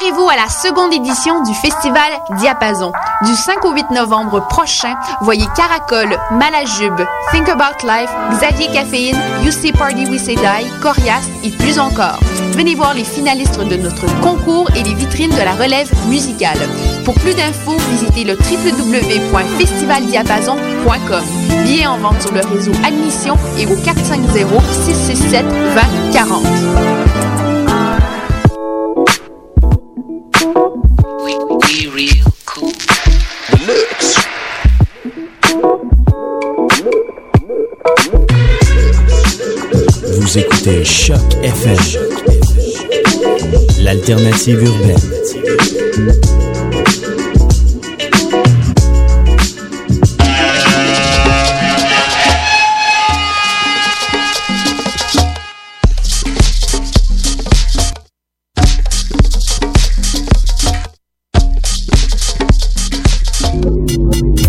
Préparez-vous à la seconde édition du festival Diapason. Du 5 au 8 novembre prochain, voyez Caracol, Malajube, Think About Life, Xavier Caféine, UC Party We Say Die, Corias et plus encore. Venez voir les finalistes de notre concours et les vitrines de la relève musicale. Pour plus d'infos, visitez le www.festivaldiapason.com. Billets en vente sur le réseau Admission et au 450 667 2040. Choc FM, l'alternative urbaine.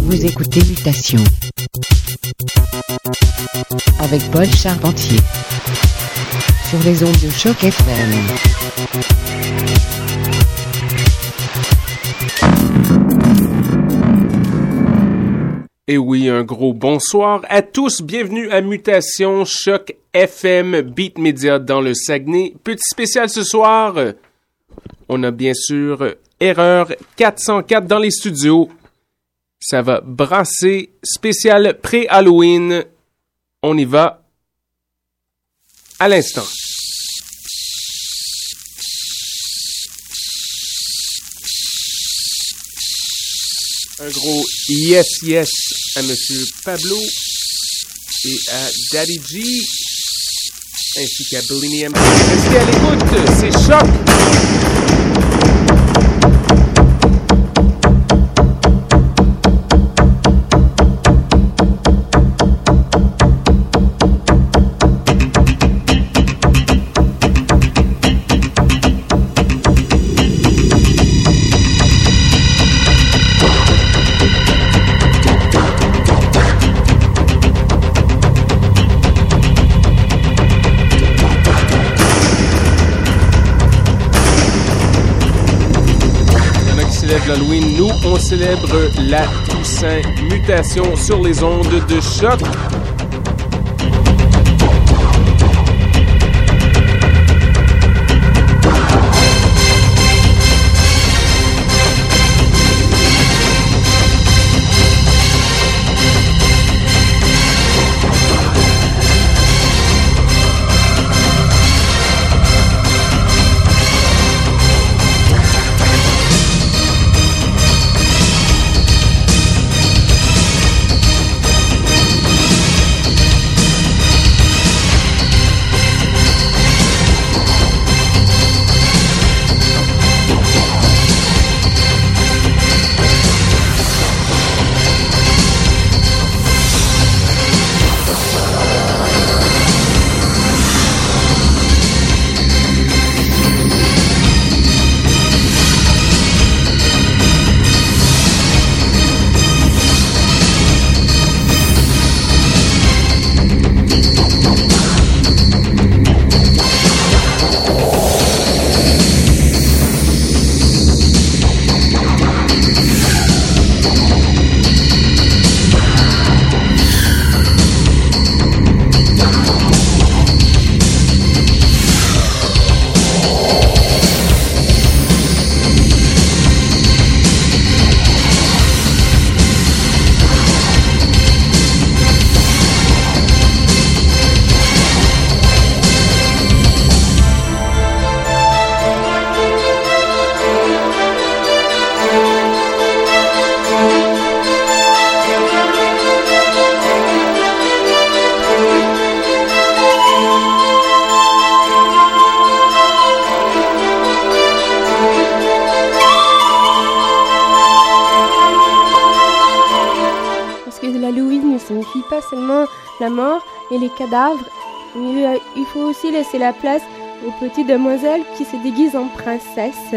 Vous écoutez Mutation. Avec Paul Charpentier sur les de choc FM. Et oui, un gros bonsoir à tous. Bienvenue à Mutation Choc FM Beat Media dans le Saguenay. Petit spécial ce soir. On a bien sûr Erreur 404 dans les studios. Ça va brasser spécial pré-Halloween. On y va à l'instant. Un gros yes yes à Monsieur Pablo et à Daddy G ainsi qu'à Bellini M. Restez à l'écoute, c'est choc! La Toussaint. Mutation sur les ondes de choc. Euh, il faut aussi laisser la place aux petites demoiselles qui se déguisent en princesses.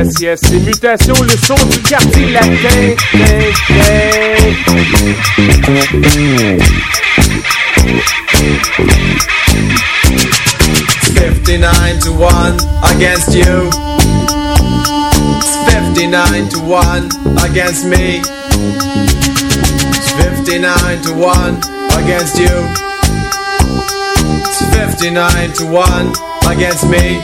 yes, yes. Le son du quartier latin. Fifty-nine to one against you. It's fifty-nine to one against me. It's fifty-nine to one against you. It's fifty-nine to one against me.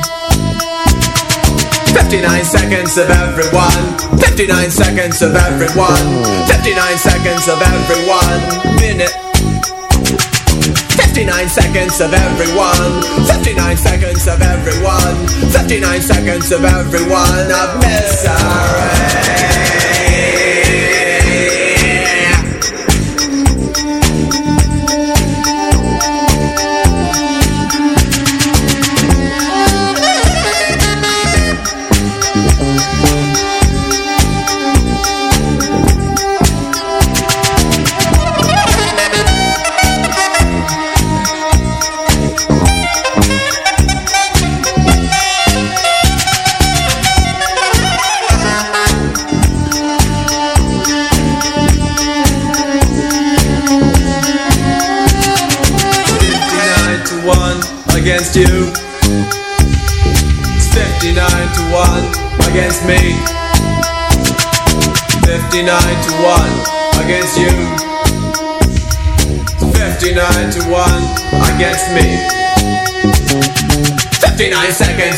59 seconds of everyone. 59 seconds of everyone. 59 seconds of everyone. Minute. 59 seconds of everyone. 59 seconds of everyone. 59 seconds of everyone. Of misery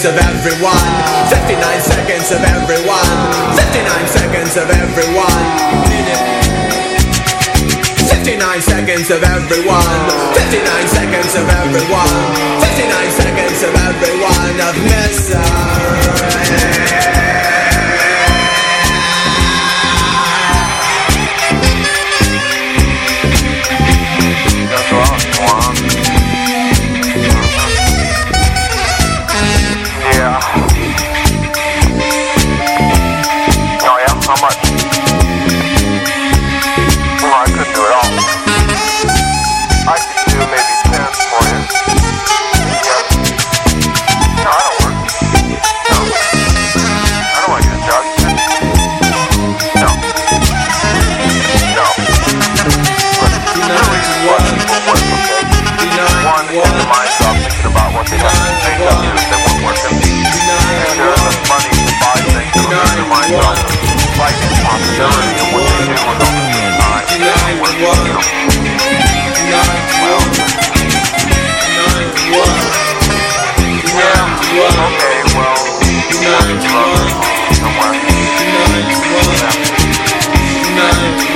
of everyone. 59 seconds of everyone.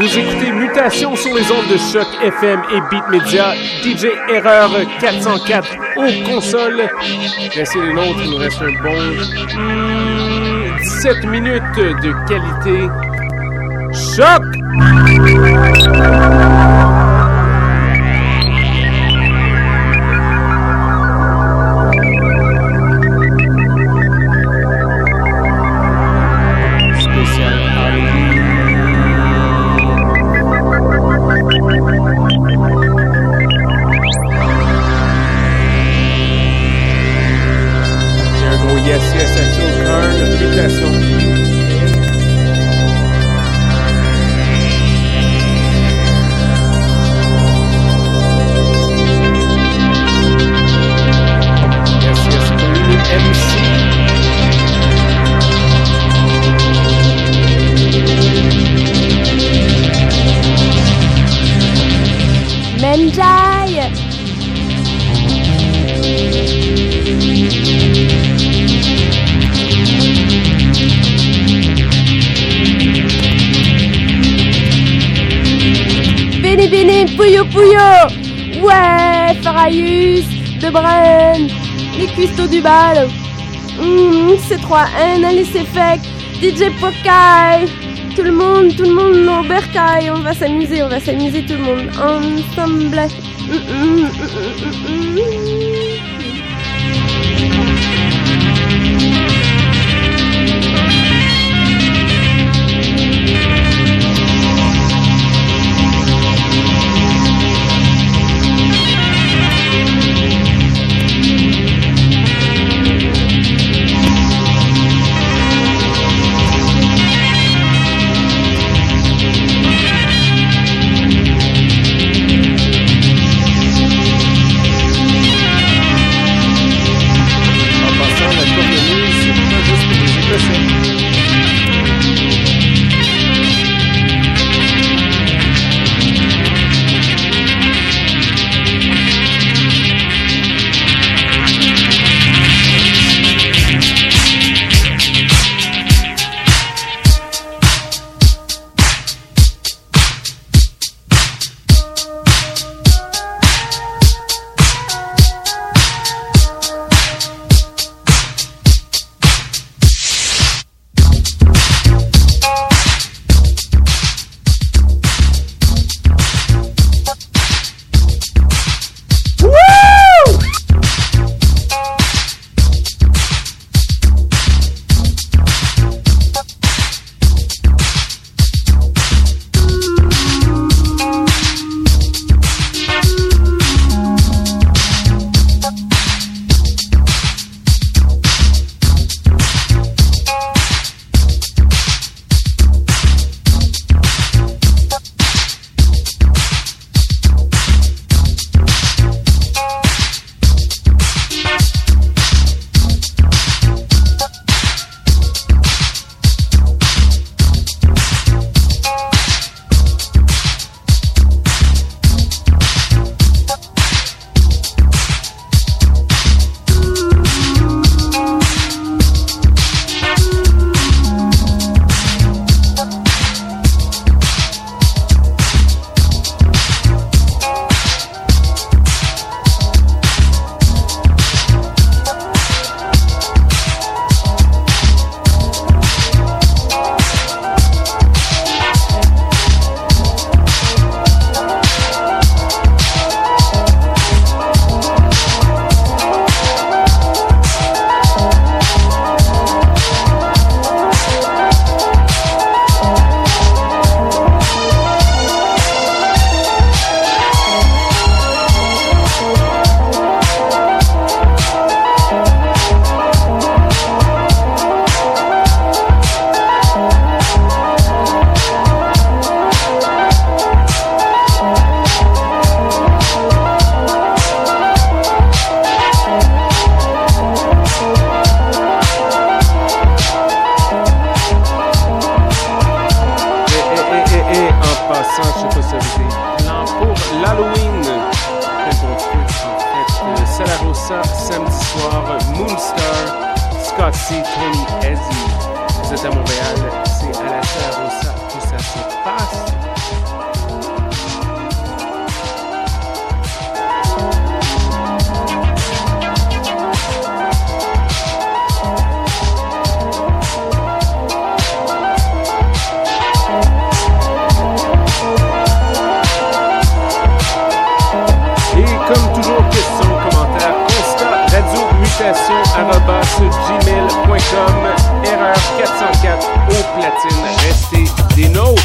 vous écoutez Mutation sur les ondes de choc FM et Beat Media. DJ Erreur 404 aux consoles. Restez les nôtres, il nous reste un bon hmm, 17 minutes de qualité. Choc! De Bren Les cuistots du bal. Mmh, C3N, Alice Effect DJ Pokai. Tout le monde, tout le monde au bercail On va s'amuser, on va s'amuser tout le monde. Ensemble. Mmh, mmh, platine. Restez des nôtres.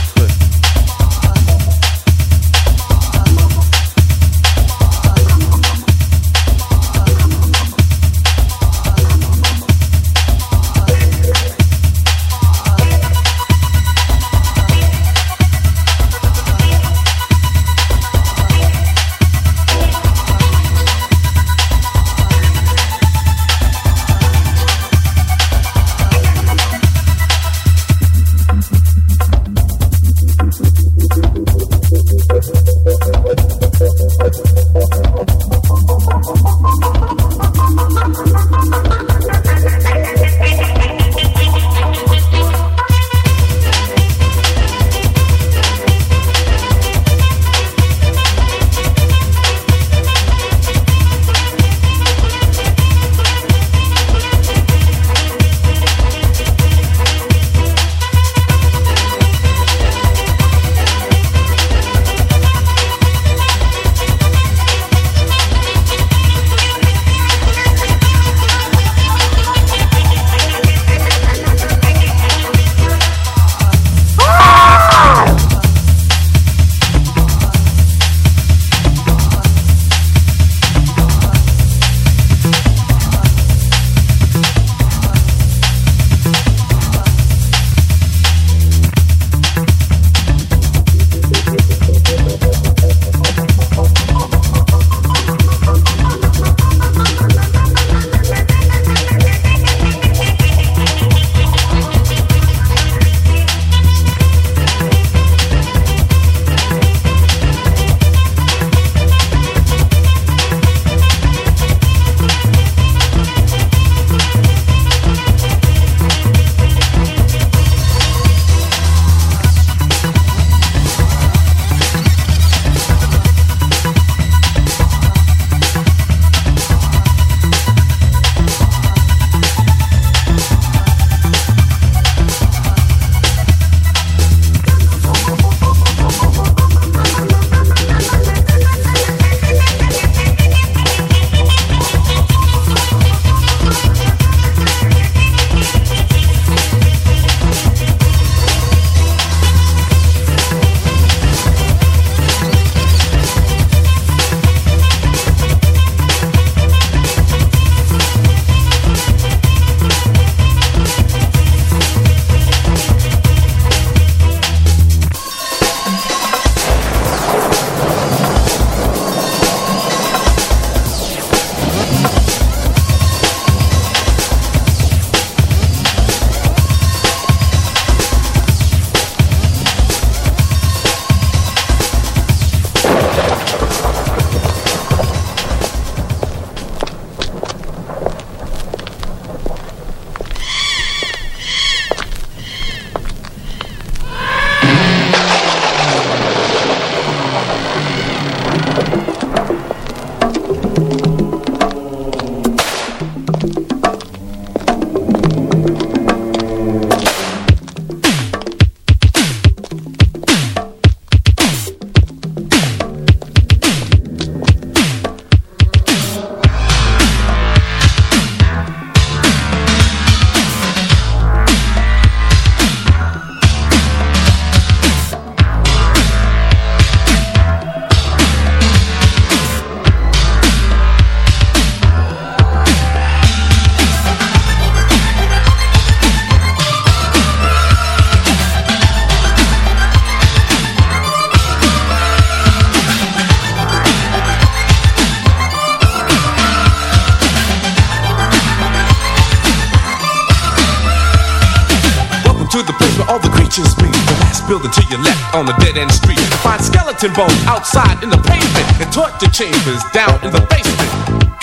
On the dead end street. Find skeleton bones outside in the pavement and torture chambers down in the basement.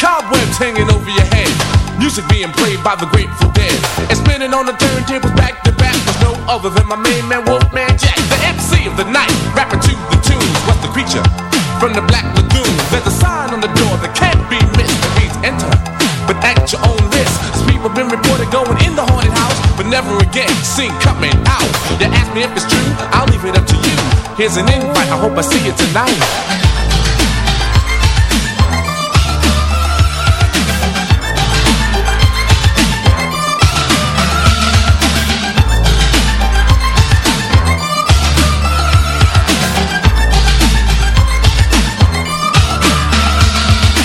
Cobwebs hanging over your head. Music being played by the Grateful Dead. And spinning on the turntables back to back was no other than my main man Wolfman Jack, the MC of the night, rapping to the tunes. What's the creature? From the Black Lagoon. There's a sign on the door that can't be missed. It reads enter, but at your own risk. As people been reported going in the haunted house, but never again seen coming out. You ask me if it's true, I'll leave it up. Here's an invite, I hope I see you tonight.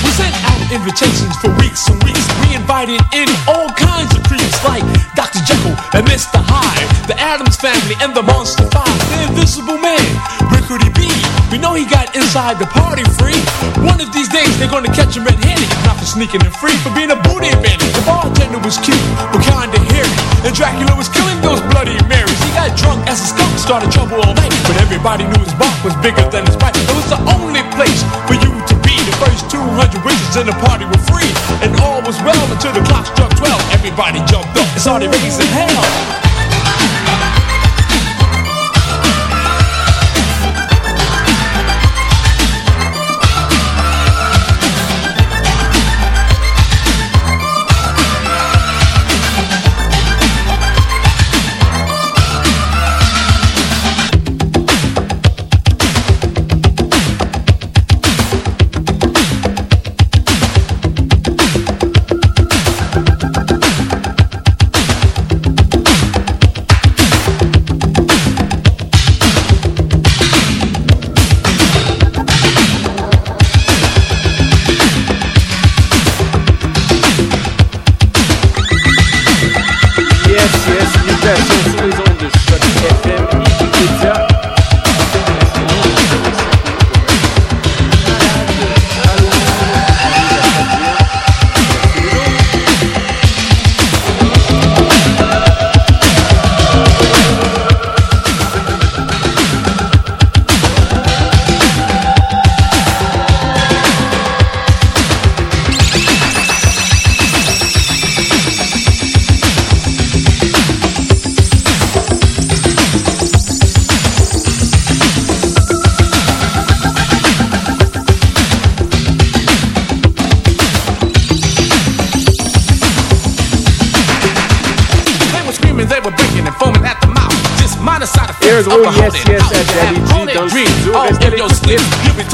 We sent out invitations for weeks and weeks. We invited in all kinds of creeps like Dr. Jekyll and Mr. Hyde, the Adams family and the Monster Five, the Invisible Man, Rickety B. We know he got inside the party free. One of these days they're gonna catch him red-handed, not for sneaking and free, for being a booty bandit. The bartender was cute, but kinda hairy, and Dracula was killing those bloody Marys. He got drunk as a skunk, started trouble all night, but everybody knew his bark was bigger than his bite. It was the only place for you to be. The first 200 wishes in the party were free, and all was well until the clock struck 12. Everybody jumped up and started raising hell.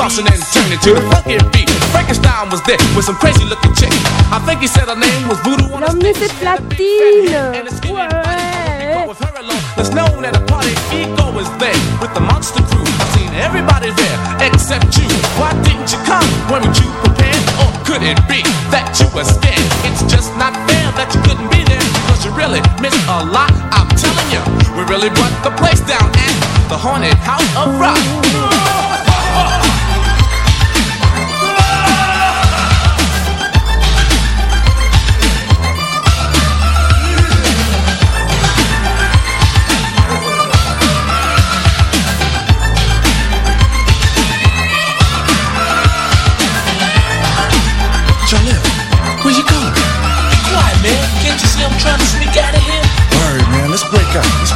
Tossing and turning to the funky beat. Frankenstein was there with some crazy looking chick. I think he said her name was Voodoo on his L'emmener face. ses platines And Ouais with her alone. That's known at a party. Ego was there with the monster crew. I've seen everybody there except you. Why didn't you come? You prepared? Or could it be that you were scared? It's just not fair that you couldn't be there because you really missed a lot. I'm telling you, we really brought the place down at the haunted house of rock.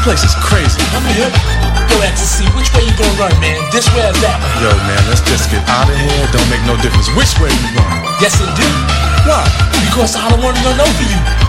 Place is crazy. I'm here. Yo, Ecstasy, which way you gonna run, man? This way or that way? Yo, man, let's just get out of here. Don't make no difference which way we run. Yes, it do. Why? Because I don't wanna run over you.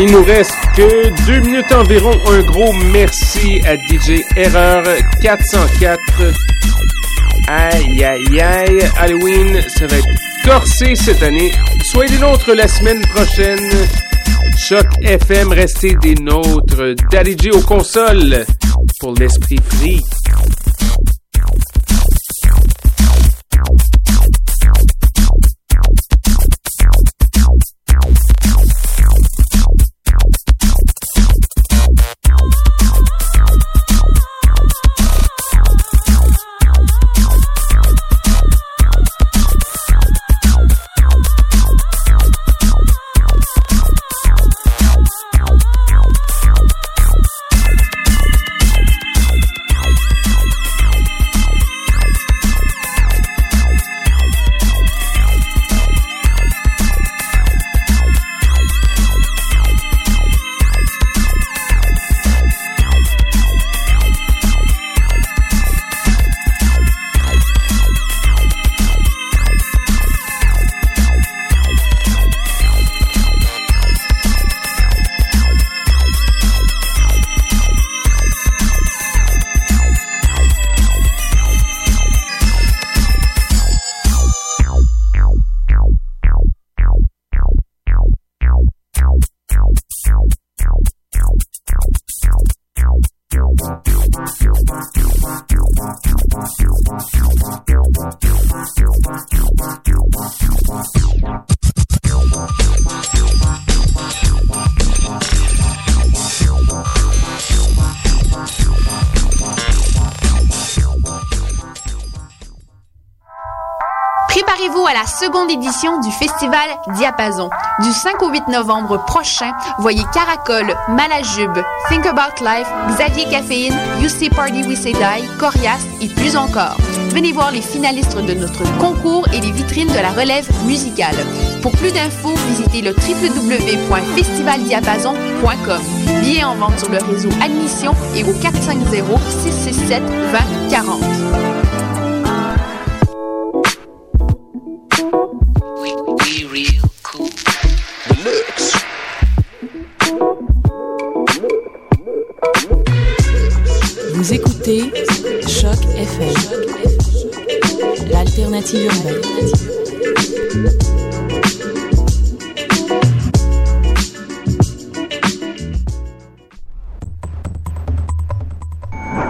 Il nous reste que deux minutes environ. Un gros merci à DJ Erreur 404. Aïe aïe aïe, Halloween, ça va être corsé cette année. Soyez des nôtres la semaine prochaine. Choc FM, restez des nôtres. Daddy J aux consoles pour l'esprit free. Préparez-vous à la seconde édition du festival Diapason. Du 5 au 8 novembre prochain, voyez Caracol, Malajube, Think About Life, Xavier Caféine, Uc Party We Say Die, Corias et plus encore. Venez voir les finalistes de notre concours et les vitrines de la relève musicale. Pour plus d'infos, visitez le www.festivaldiapason.com. Billets en vente sur le réseau Admission et au 450 667 2040. Native Urbaine.